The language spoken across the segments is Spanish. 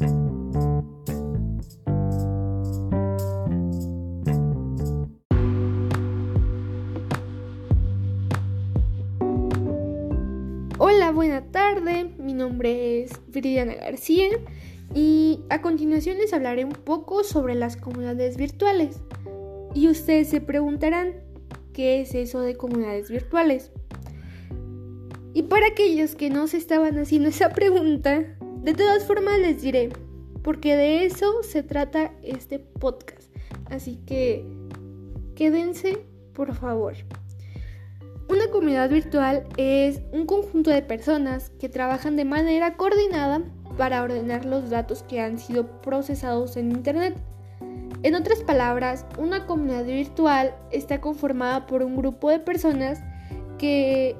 Hola, buena tarde. Mi nombre es Viridiana García y a continuación les hablaré un poco sobre las comunidades virtuales. Y ustedes se preguntarán, ¿qué es eso de comunidades virtuales? Y para aquellos que no se estaban haciendo esa pregunta, de todas formas les diré, porque de eso se trata este podcast. Así que quédense, por favor. Una comunidad virtual es un conjunto de personas que trabajan de manera coordinada para ordenar los datos que han sido procesados en Internet. En otras palabras, una comunidad virtual está conformada por un grupo de personas que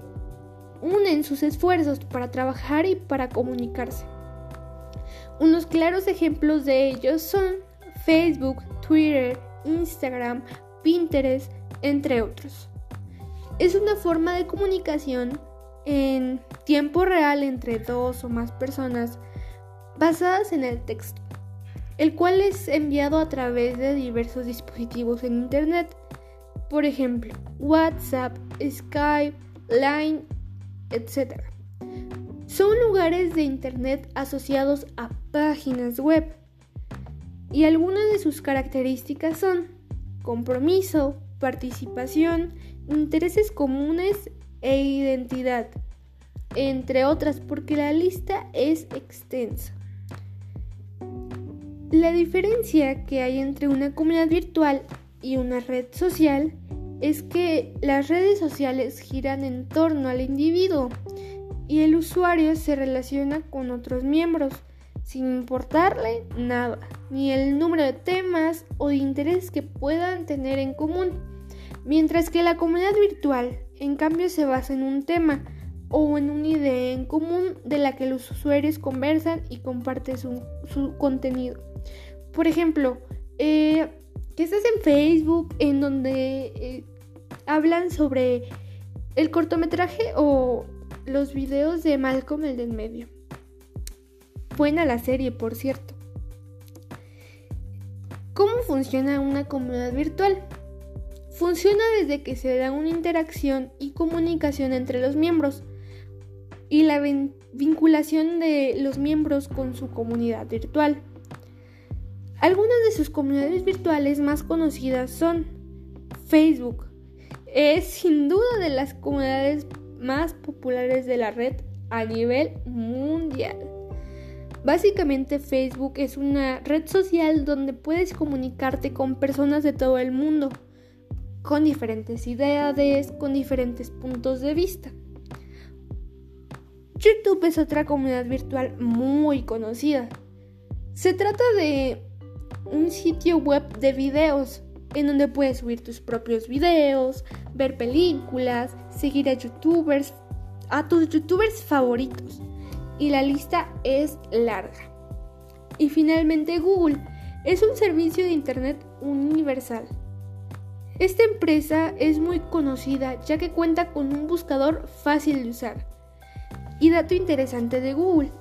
unen sus esfuerzos para trabajar y para comunicarse. Unos claros ejemplos de ellos son Facebook, Twitter, Instagram, Pinterest, entre otros. Es una forma de comunicación en tiempo real entre dos o más personas basadas en el texto, el cual es enviado a través de diversos dispositivos en Internet, por ejemplo, WhatsApp, Skype, Line, etc. Son lugares de Internet asociados a páginas web y algunas de sus características son compromiso, participación, intereses comunes e identidad, entre otras porque la lista es extensa. La diferencia que hay entre una comunidad virtual y una red social es que las redes sociales giran en torno al individuo y el usuario se relaciona con otros miembros sin importarle nada, ni el número de temas o de interés que puedan tener en común, mientras que la comunidad virtual en cambio se basa en un tema o en una idea en común de la que los usuarios conversan y comparten su, contenido. Por ejemplo, eh, que estás en Facebook en donde eh, hablan sobre el cortometraje o los videos de Malcolm el del medio. Buena la serie, por cierto. ¿Cómo funciona una comunidad virtual? Funciona desde que se da una interacción y comunicación entre los miembros y la vinculación de los miembros con su comunidad virtual. Algunas de sus comunidades virtuales más conocidas son Facebook. Es sin duda de las comunidades más populares de la red a nivel mundial. Básicamente Facebook es una red social donde puedes comunicarte con personas de todo el mundo, con diferentes ideas, con diferentes puntos de vista. YouTube es otra comunidad virtual muy conocida. Se trata de un sitio web de videos en donde puedes subir tus propios videos, ver películas, seguir a youtubers, a tus youtubers favoritos. Y la lista es larga. Y finalmente Google es un servicio de Internet universal. Esta empresa es muy conocida ya que cuenta con un buscador fácil de usar. Y dato interesante de Google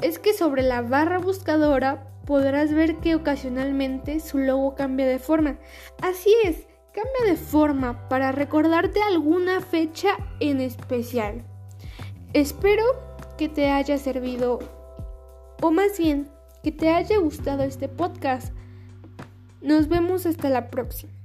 es que sobre la barra buscadora podrás ver que ocasionalmente su logo cambia de forma. Así es, cambia de forma para recordarte alguna fecha en especial. Espero que te haya servido, o más bien, que te haya gustado este podcast. Nos vemos hasta la próxima.